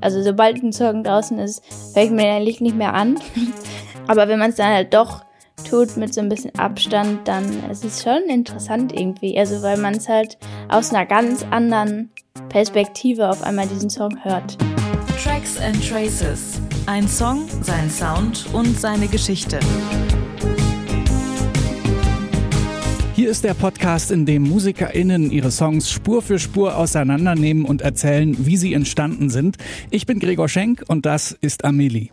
Also sobald ein Song draußen ist, höre ich mir den Licht nicht mehr an. Aber wenn man es dann halt doch tut mit so ein bisschen Abstand, dann ist es schon interessant irgendwie. Also weil man es halt aus einer ganz anderen Perspektive auf einmal diesen Song hört. Tracks and Traces. Ein Song, sein Sound und seine Geschichte. Hier ist der Podcast, in dem MusikerInnen ihre Songs Spur für Spur auseinandernehmen und erzählen, wie sie entstanden sind. Ich bin Gregor Schenk und das ist Amelie.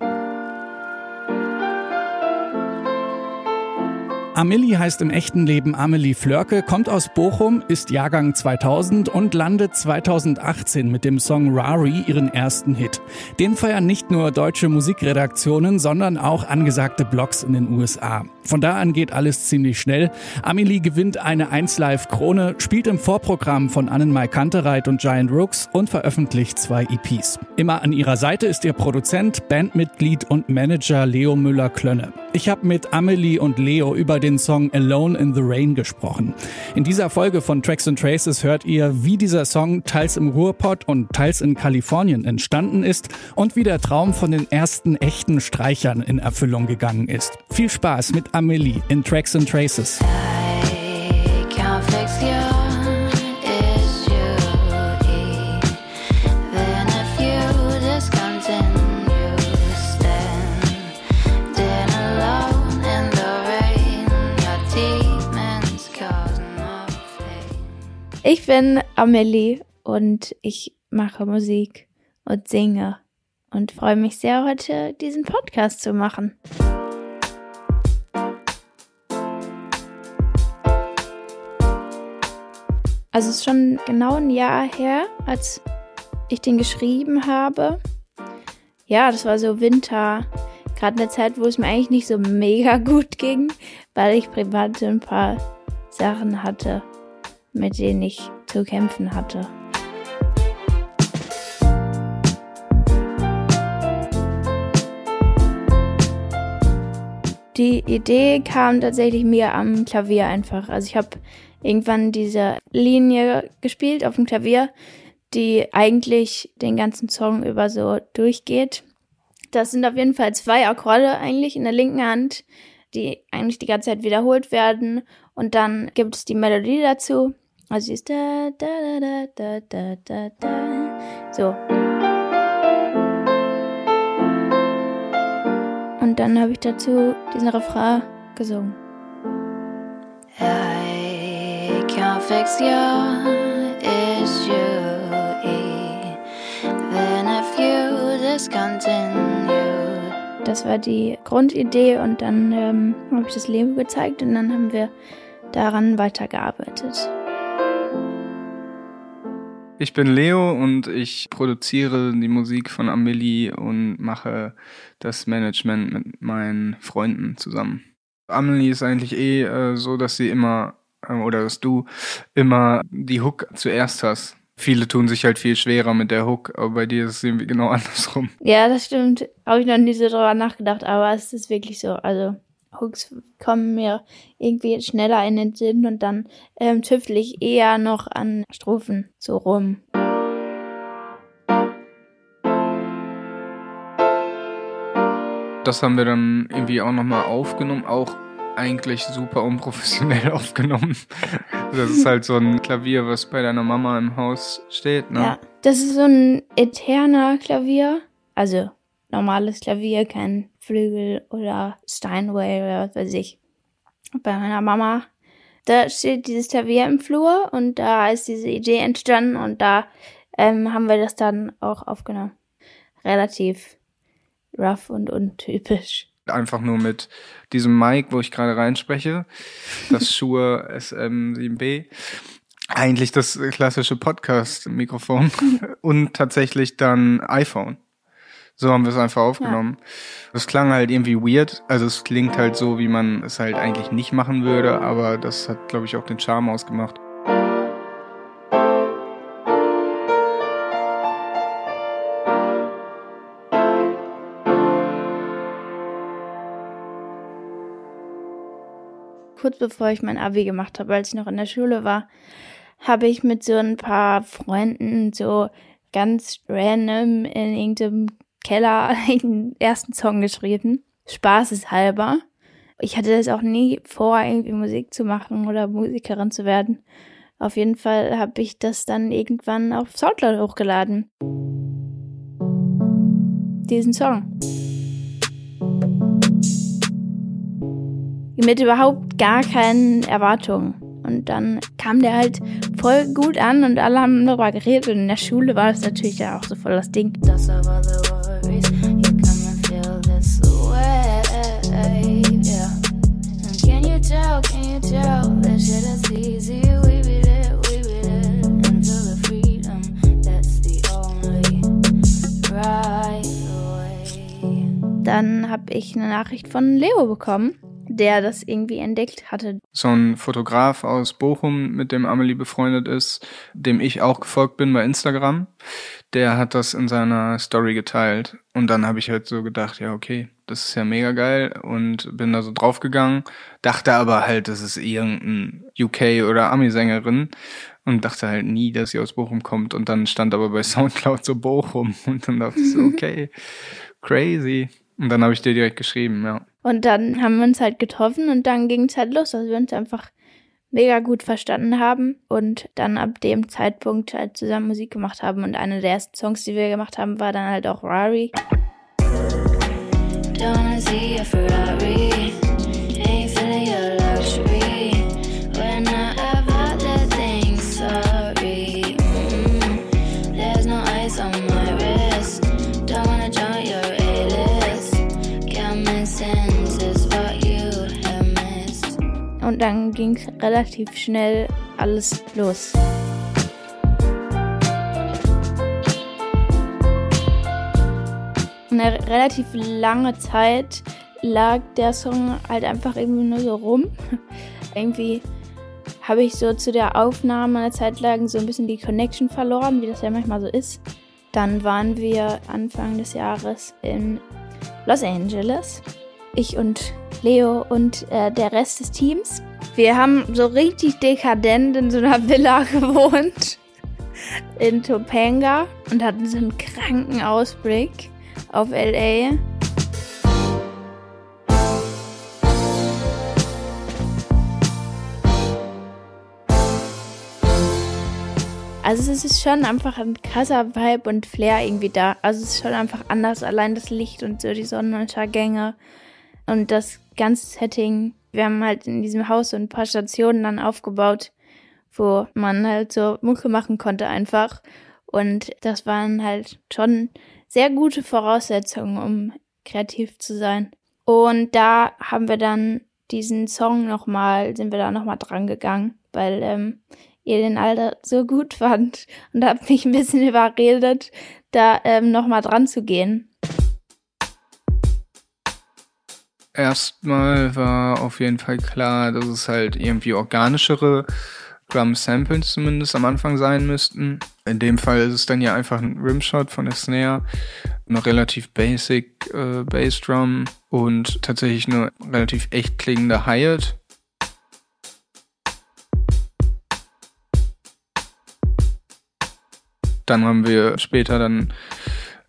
Amelie heißt im echten Leben Amelie Flörke, kommt aus Bochum, ist Jahrgang 2000 und landet 2018 mit dem Song Rari ihren ersten Hit. Den feiern nicht nur deutsche Musikredaktionen, sondern auch angesagte Blogs in den USA. Von da an geht alles ziemlich schnell. Amelie gewinnt eine 1 Live Krone, spielt im Vorprogramm von Annenmai Kantereit und Giant Rooks und veröffentlicht zwei EPs. Immer an ihrer Seite ist ihr Produzent, Bandmitglied und Manager Leo Müller-Klönne. Ich habe mit Amelie und Leo über den Song Alone in the Rain gesprochen. In dieser Folge von Tracks and Traces hört ihr, wie dieser Song teils im Ruhrpott und teils in Kalifornien entstanden ist und wie der Traum von den ersten echten Streichern in Erfüllung gegangen ist. Viel Spaß mit Amelie in Tracks and Traces. Ich bin Amelie und ich mache Musik und singe und freue mich sehr, heute diesen Podcast zu machen. Also es ist schon genau ein Jahr her, als ich den geschrieben habe. Ja, das war so Winter, gerade eine Zeit, wo es mir eigentlich nicht so mega gut ging, weil ich privat ein paar Sachen hatte mit denen ich zu kämpfen hatte. Die Idee kam tatsächlich mir am Klavier einfach. Also ich habe irgendwann diese Linie gespielt auf dem Klavier, die eigentlich den ganzen Song über so durchgeht. Das sind auf jeden Fall zwei Akkorde eigentlich in der linken Hand, die eigentlich die ganze Zeit wiederholt werden. Und dann gibt es die Melodie dazu. Also sie ist da, da, da, da, da, da, da. So. Und dann habe ich dazu diesen Refrain gesungen. I can't fix your issue. Then if you discontinue. Das war die Grundidee und dann ähm, habe ich das Leben gezeigt und dann haben wir daran weitergearbeitet. Ich bin Leo und ich produziere die Musik von Amelie und mache das Management mit meinen Freunden zusammen. Amelie ist eigentlich eh äh, so, dass sie immer äh, oder dass du immer die Hook zuerst hast. Viele tun sich halt viel schwerer mit der Hook, aber bei dir ist es irgendwie genau andersrum. Ja, das stimmt. Habe ich noch nie so drüber nachgedacht, aber es ist wirklich so. Also Hooks kommen mir irgendwie schneller in den Sinn und dann ähm, tüftel ich eher noch an Strophen so rum. Das haben wir dann irgendwie auch nochmal aufgenommen, auch eigentlich super unprofessionell aufgenommen. Das ist halt so ein Klavier, was bei deiner Mama im Haus steht, ne? Ja, das ist so ein eterner Klavier. Also normales Klavier, kein Flügel oder Steinway oder was weiß ich. Bei meiner Mama, da steht dieses Klavier im Flur und da ist diese Idee entstanden und da ähm, haben wir das dann auch aufgenommen. Relativ rough und untypisch. Einfach nur mit diesem Mic, wo ich gerade reinspreche, das Shure SM7B eigentlich das klassische Podcast-Mikrofon und tatsächlich dann iPhone. So haben wir es einfach aufgenommen. Es ja. klang halt irgendwie weird. Also es klingt halt so, wie man es halt eigentlich nicht machen würde, aber das hat, glaube ich, auch den Charme ausgemacht. Kurz bevor ich mein Abi gemacht habe, als ich noch in der Schule war, habe ich mit so ein paar Freunden so ganz random in irgendeinem Keller einen ersten Song geschrieben. Spaßeshalber. Ich hatte das auch nie vor, irgendwie Musik zu machen oder Musikerin zu werden. Auf jeden Fall habe ich das dann irgendwann auf Soundcloud hochgeladen. Diesen Song. Mit überhaupt gar keinen Erwartungen. Und dann kam der halt voll gut an und alle haben darüber geredet. Und in der Schule war das natürlich ja auch so voll das Ding. Das war the habe ich eine Nachricht von Leo bekommen der das irgendwie entdeckt hatte. So ein Fotograf aus Bochum, mit dem Amelie befreundet ist, dem ich auch gefolgt bin bei Instagram, der hat das in seiner Story geteilt. Und dann habe ich halt so gedacht, ja, okay, das ist ja mega geil und bin da so draufgegangen, dachte aber halt, das ist irgendein UK- oder Ami-Sängerin und dachte halt nie, dass sie aus Bochum kommt. Und dann stand aber bei Soundcloud so Bochum und dann dachte ich so, okay, crazy. Und dann habe ich dir direkt geschrieben, ja. Und dann haben wir uns halt getroffen und dann ging es halt los, dass wir uns einfach mega gut verstanden haben und dann ab dem Zeitpunkt halt zusammen Musik gemacht haben. Und eine der ersten Songs, die wir gemacht haben, war dann halt auch Rari. Don't see a Ferrari. Dann ging es relativ schnell alles los. Eine relativ lange Zeit lag der Song halt einfach irgendwie nur so rum. irgendwie habe ich so zu der Aufnahme eine Zeit lang so ein bisschen die Connection verloren, wie das ja manchmal so ist. Dann waren wir Anfang des Jahres in Los Angeles. Ich und Leo und äh, der Rest des Teams. Wir haben so richtig dekadent in so einer Villa gewohnt in Topanga und hatten so einen kranken Ausblick auf LA. Also es ist schon einfach ein krasser Vibe und Flair irgendwie da. Also es ist schon einfach anders, allein das Licht und so die Sonnenuntergänge und das ganze Setting. Wir haben halt in diesem Haus so ein paar Stationen dann aufgebaut, wo man halt so Mucke machen konnte einfach. Und das waren halt schon sehr gute Voraussetzungen, um kreativ zu sein. Und da haben wir dann diesen Song nochmal, sind wir da nochmal dran gegangen, weil ähm, ihr den Alter so gut fand und habt mich ein bisschen überredet, da ähm, nochmal dran zu gehen. Erstmal war auf jeden Fall klar, dass es halt irgendwie organischere Drum Samples zumindest am Anfang sein müssten. In dem Fall ist es dann ja einfach ein Rimshot von der Snare, eine relativ basic äh, Bassdrum und tatsächlich eine relativ echt klingende Hi-Hat. Dann haben wir später dann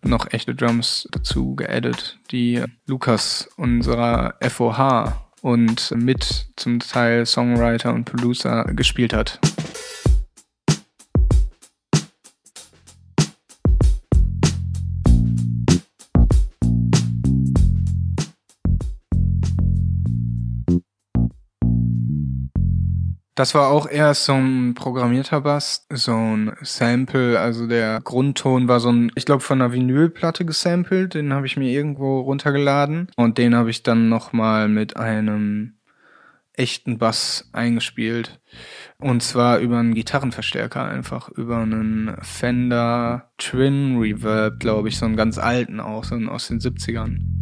noch echte Drums dazu geaddet, die Lukas unserer FOH und mit zum Teil Songwriter und Producer gespielt hat. Das war auch erst so ein programmierter Bass, so ein Sample, also der Grundton war so ein, ich glaube von einer Vinylplatte gesampelt, den habe ich mir irgendwo runtergeladen und den habe ich dann nochmal mit einem echten Bass eingespielt. Und zwar über einen Gitarrenverstärker einfach, über einen Fender Twin Reverb, glaube ich, so einen ganz alten auch, so einen aus den 70ern.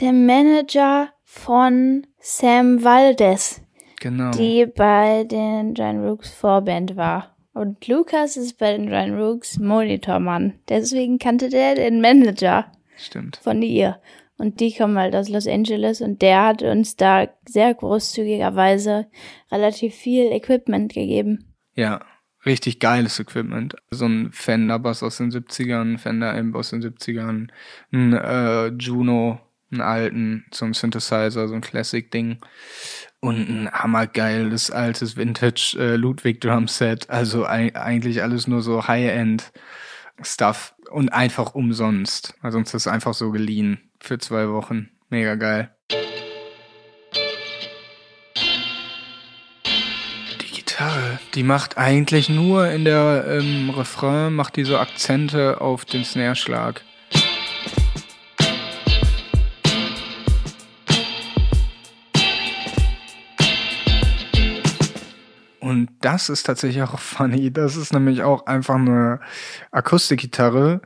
Der Manager von Sam Valdez. Genau. Die bei den Giant Rooks Vorband war. Und Lukas ist bei den Giant Rooks Monitormann. Deswegen kannte der den Manager. Stimmt. Von ihr. Und die kommen halt aus Los Angeles und der hat uns da sehr großzügigerweise relativ viel Equipment gegeben. Ja, richtig geiles Equipment. So ein Fender-Bass aus den 70ern, Fender-Amp aus den 70ern, ein äh, Juno, einen alten, so ein Synthesizer, so ein Classic-Ding und ein hammergeiles altes Vintage äh, Ludwig Drum Set. Also eigentlich alles nur so High-End Stuff und einfach umsonst. Also uns das einfach so geliehen für zwei Wochen. Mega geil. Die Gitarre, die macht eigentlich nur in der ähm, Refrain, macht die so Akzente auf den Snare-Schlag. Und das ist tatsächlich auch funny. Das ist nämlich auch einfach eine Akustikgitarre.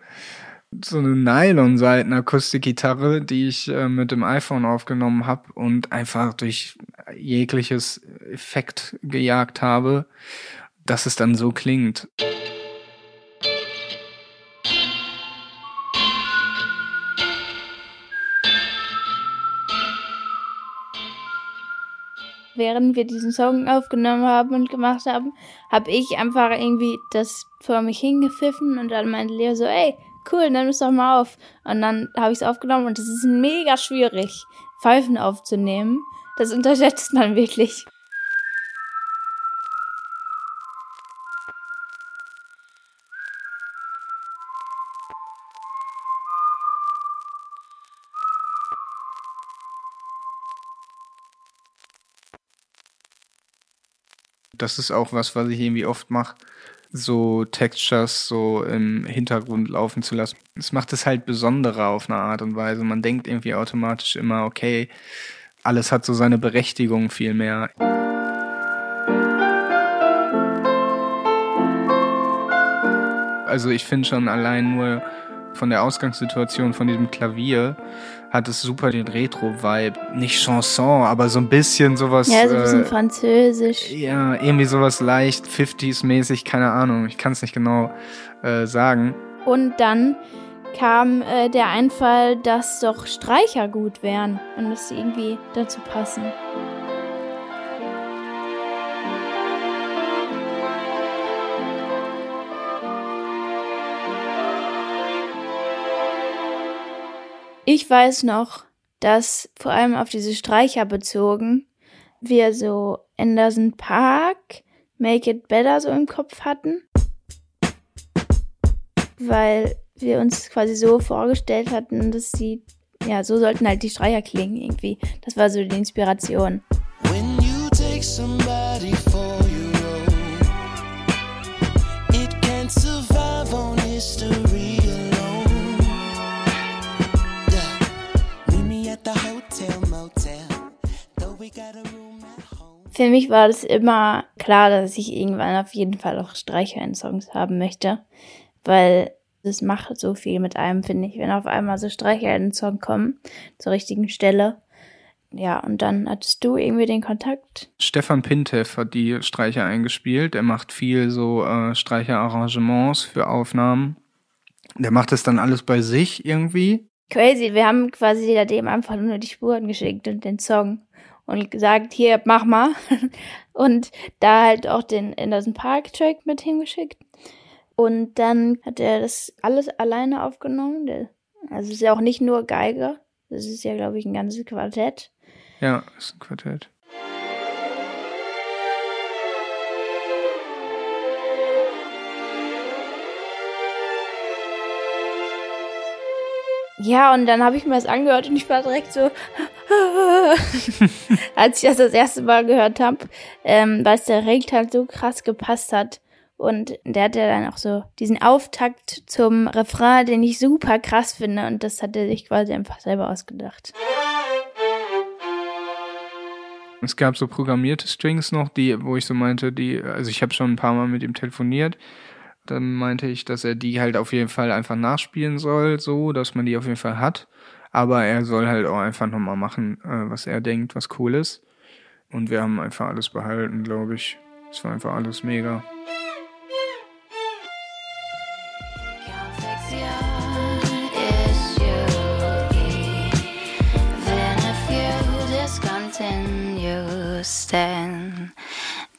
So eine Nylon-Seiten-Akustikgitarre, die ich äh, mit dem iPhone aufgenommen habe und einfach durch jegliches Effekt gejagt habe, dass es dann so klingt. Während wir diesen Song aufgenommen haben und gemacht haben, habe ich einfach irgendwie das vor mich hingepfiffen und dann meinte Leo so, ey, cool, nimm es doch mal auf. Und dann habe ich es aufgenommen und es ist mega schwierig, Pfeifen aufzunehmen. Das unterschätzt man wirklich. Das ist auch was, was ich irgendwie oft mache, so Textures so im Hintergrund laufen zu lassen. Es macht es halt besonderer auf eine Art und Weise. Man denkt irgendwie automatisch immer, okay, alles hat so seine Berechtigung viel mehr. Also ich finde schon allein nur von der Ausgangssituation von diesem Klavier hat es super den Retro-Vibe. Nicht Chanson, aber so ein bisschen sowas. Ja, so ein bisschen äh, französisch. Ja, irgendwie sowas leicht 50s-mäßig, keine Ahnung. Ich kann es nicht genau äh, sagen. Und dann kam äh, der Einfall, dass doch Streicher gut wären und dass sie irgendwie dazu passen. Ich weiß noch, dass vor allem auf diese Streicher bezogen wir so Anderson Park, Make It Better so im Kopf hatten. Weil wir uns quasi so vorgestellt hatten, dass sie, ja, so sollten halt die Streicher klingen irgendwie. Das war so die Inspiration. When you take somebody Für mich war das immer klar, dass ich irgendwann auf jeden Fall auch Streicher in Songs haben möchte, weil das macht so viel mit einem, finde ich, wenn auf einmal so Streicher in den Song kommen, zur richtigen Stelle. Ja, und dann hattest du irgendwie den Kontakt. Stefan Pintev hat die Streicher eingespielt. Er macht viel so äh, Streicherarrangements für Aufnahmen. Der macht das dann alles bei sich irgendwie. Crazy, wir haben quasi seitdem einfach nur die Spuren geschickt und den Song und gesagt, hier, mach mal. Und da halt auch den Anderson Park Track mit hingeschickt. Und dann hat er das alles alleine aufgenommen. Also es ist ja auch nicht nur Geige. Das ist ja, glaube ich, ein ganzes Quartett. Ja, ist ein Quartett. Ja, und dann habe ich mir das angehört und ich war direkt so, als ich das das erste Mal gehört habe, ähm, weil es direkt halt so krass gepasst hat. Und der hat ja dann auch so diesen Auftakt zum Refrain, den ich super krass finde. Und das hat er sich quasi einfach selber ausgedacht. Es gab so programmierte Strings noch, die, wo ich so meinte, die, also ich habe schon ein paar Mal mit ihm telefoniert dann meinte ich, dass er die halt auf jeden Fall einfach nachspielen soll, so, dass man die auf jeden Fall hat. Aber er soll halt auch einfach nochmal machen, äh, was er denkt, was cool ist. Und wir haben einfach alles behalten, glaube ich. Es war einfach alles mega. Stand,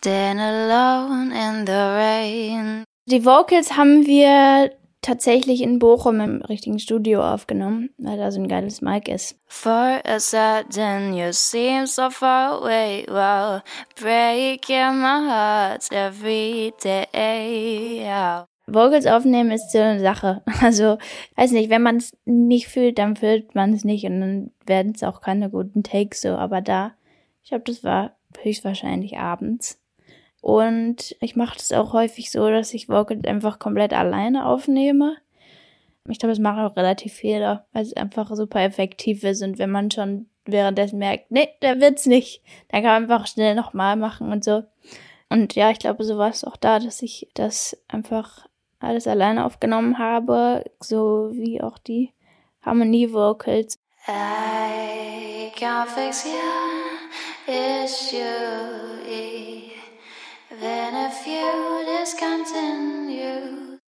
then alone in the rain. Die Vocals haben wir tatsächlich in Bochum im richtigen Studio aufgenommen, weil da so ein geiles Mic ist. For a sudden you seem so far away, wow, breaking my heart every day. Yeah. Vocals aufnehmen ist so eine Sache. Also, weiß nicht, wenn man es nicht fühlt, dann fühlt man es nicht und dann werden es auch keine guten Takes so. Aber da, ich glaube, das war höchstwahrscheinlich abends. Und ich mache das auch häufig so, dass ich Vocals einfach komplett alleine aufnehme. Ich glaube, das machen auch relativ viele, weil es einfach super effektiv ist. Und wenn man schon währenddessen merkt, nee, der wird's nicht, dann kann man einfach schnell nochmal machen und so. Und ja, ich glaube, so war es auch da, dass ich das einfach alles alleine aufgenommen habe, so wie auch die Harmonie-Vocals. I can't fix your issue, you.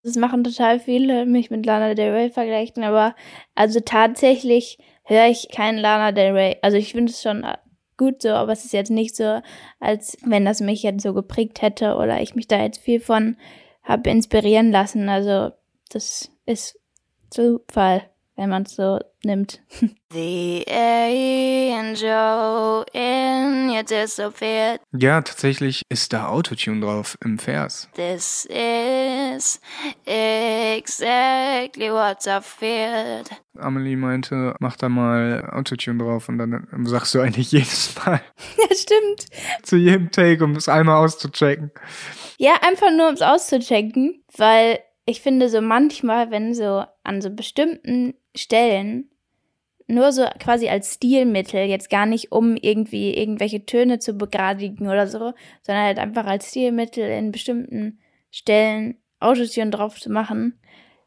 Das machen total viele, mich mit Lana Del Rey vergleichen, aber also tatsächlich höre ich keinen Lana Del Rey. Also ich finde es schon gut so, aber es ist jetzt nicht so, als wenn das mich jetzt so geprägt hätte oder ich mich da jetzt viel von habe inspirieren lassen. Also das ist Zufall, wenn man es so nimmt. The angel in you disappeared. Ja, tatsächlich ist da Autotune drauf im Vers. This is exactly what I feared. Amelie meinte, mach da mal Autotune drauf und dann sagst du eigentlich jedes Mal. Ja, stimmt. Zu jedem Take, um es einmal auszuchecken. Ja, einfach nur um es auszuchecken, weil ich finde so manchmal, wenn so an so bestimmten Stellen nur so quasi als Stilmittel, jetzt gar nicht um irgendwie irgendwelche Töne zu begradigen oder so, sondern halt einfach als Stilmittel in bestimmten Stellen Autotune drauf zu machen,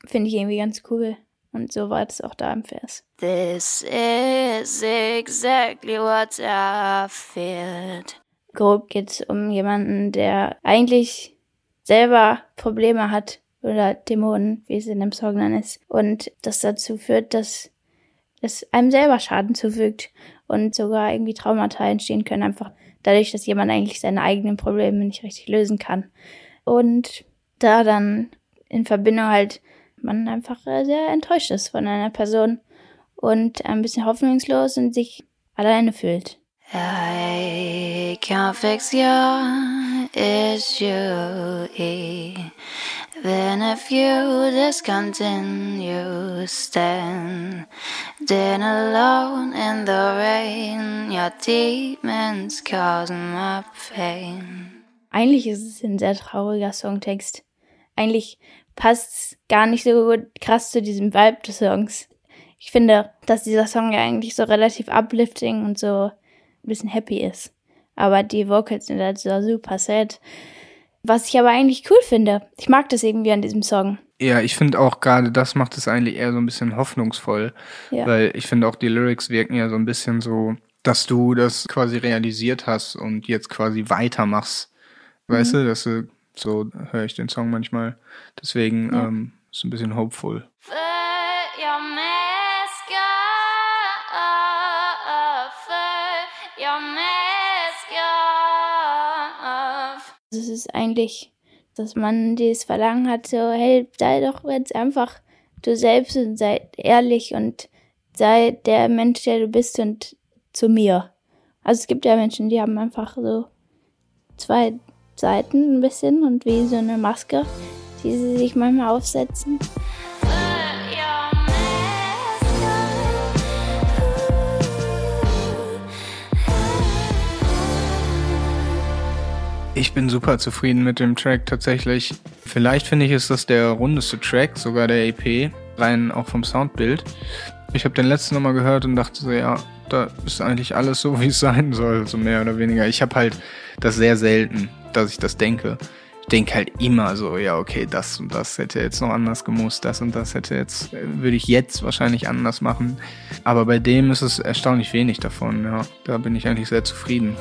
finde ich irgendwie ganz cool. Und so war das auch da im Vers. This is exactly what I feared grob geht es um jemanden, der eigentlich selber Probleme hat oder Dämonen, wie es in dem Song dann ist. Und das dazu führt, dass es einem selber Schaden zufügt und sogar irgendwie Traumata entstehen können, einfach dadurch, dass jemand eigentlich seine eigenen Probleme nicht richtig lösen kann. Und da dann in Verbindung halt man einfach sehr enttäuscht ist von einer Person und ein bisschen hoffnungslos und sich alleine fühlt. I can't fix your issue. Then if you discontinue, then alone in the rain, your demons causing my pain. Eigentlich ist es ein sehr trauriger Songtext. Eigentlich passt gar nicht so gut krass zu diesem Vibe des Songs. Ich finde, dass dieser Song ja eigentlich so relativ uplifting und so ein bisschen happy ist. Aber die Vocals sind halt so super sad. Was ich aber eigentlich cool finde. Ich mag das irgendwie an diesem Song. Ja, ich finde auch gerade das macht es eigentlich eher so ein bisschen hoffnungsvoll. Ja. Weil ich finde auch die Lyrics wirken ja so ein bisschen so, dass du das quasi realisiert hast und jetzt quasi weitermachst. Weißt mhm. du, dass du, so höre ich den Song manchmal. Deswegen ja. ähm, ist ein bisschen hopeful. Es ist eigentlich, dass man dieses Verlangen hat, so, hey, sei doch jetzt einfach du selbst und sei ehrlich und sei der Mensch, der du bist und zu mir. Also es gibt ja Menschen, die haben einfach so zwei Seiten ein bisschen und wie so eine Maske, die sie sich manchmal aufsetzen. Ich bin super zufrieden mit dem Track tatsächlich. Vielleicht finde ich, ist das der rundeste Track, sogar der EP, rein auch vom Soundbild. Ich habe den letzten nochmal gehört und dachte so, ja, da ist eigentlich alles so, wie es sein soll, so mehr oder weniger. Ich habe halt das sehr selten, dass ich das denke. Ich denke halt immer so, ja, okay, das und das hätte jetzt noch anders gemusst, das und das hätte jetzt, würde ich jetzt wahrscheinlich anders machen. Aber bei dem ist es erstaunlich wenig davon, ja. Da bin ich eigentlich sehr zufrieden.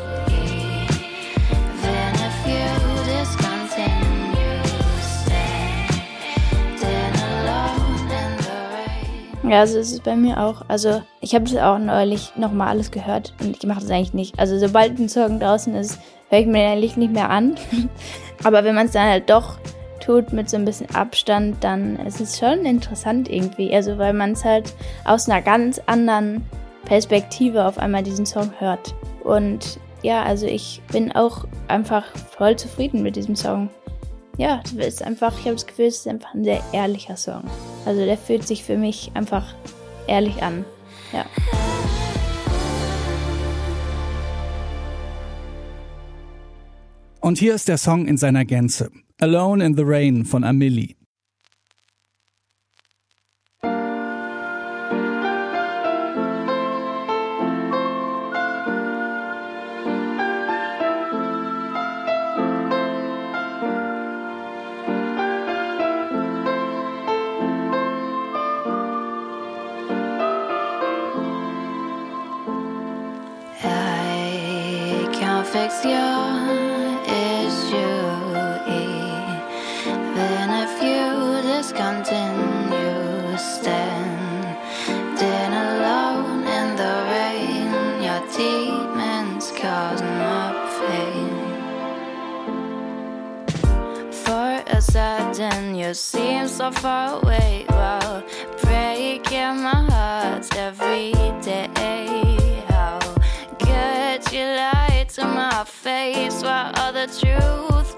Ja, so ist es bei mir auch. Also ich habe es auch neulich nochmal alles gehört und ich mache das eigentlich nicht. Also sobald ein Song draußen ist, höre ich mir eigentlich nicht mehr an. Aber wenn man es dann halt doch tut mit so ein bisschen Abstand, dann ist es schon interessant irgendwie. Also weil man es halt aus einer ganz anderen Perspektive auf einmal diesen Song hört. Und ja, also ich bin auch einfach voll zufrieden mit diesem Song ja, es ist einfach, ich habe das Gefühl, es ist einfach ein sehr ehrlicher Song. Also der fühlt sich für mich einfach ehrlich an. Ja. Und hier ist der Song in seiner Gänze. Alone in the Rain von Amelie. Face while other truth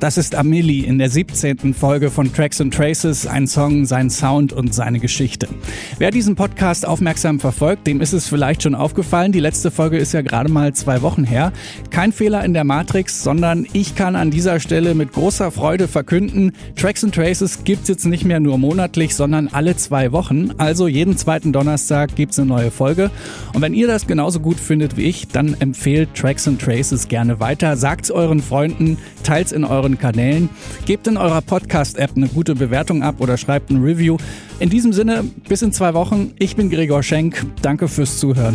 Das ist Amelie in der 17. Folge von Tracks and Traces, ein Song, sein Sound und seine Geschichte. Wer diesen Podcast aufmerksam verfolgt, dem ist es vielleicht schon aufgefallen. Die letzte Folge ist ja gerade mal zwei Wochen her. Kein Fehler in der Matrix, sondern ich kann an dieser Stelle mit großer Freude verkünden, Tracks and Traces gibt's jetzt nicht mehr nur monatlich, sondern alle zwei Wochen. Also jeden zweiten Donnerstag gibt's eine neue Folge. Und wenn ihr das genauso gut findet wie ich, dann empfehlt Tracks and Traces gerne weiter. Sagt's euren Freunden, teilt's in euren Kanälen, gebt in eurer Podcast-App eine gute Bewertung ab oder schreibt ein Review. In diesem Sinne, bis in zwei Wochen. Ich bin Gregor Schenk. Danke fürs Zuhören.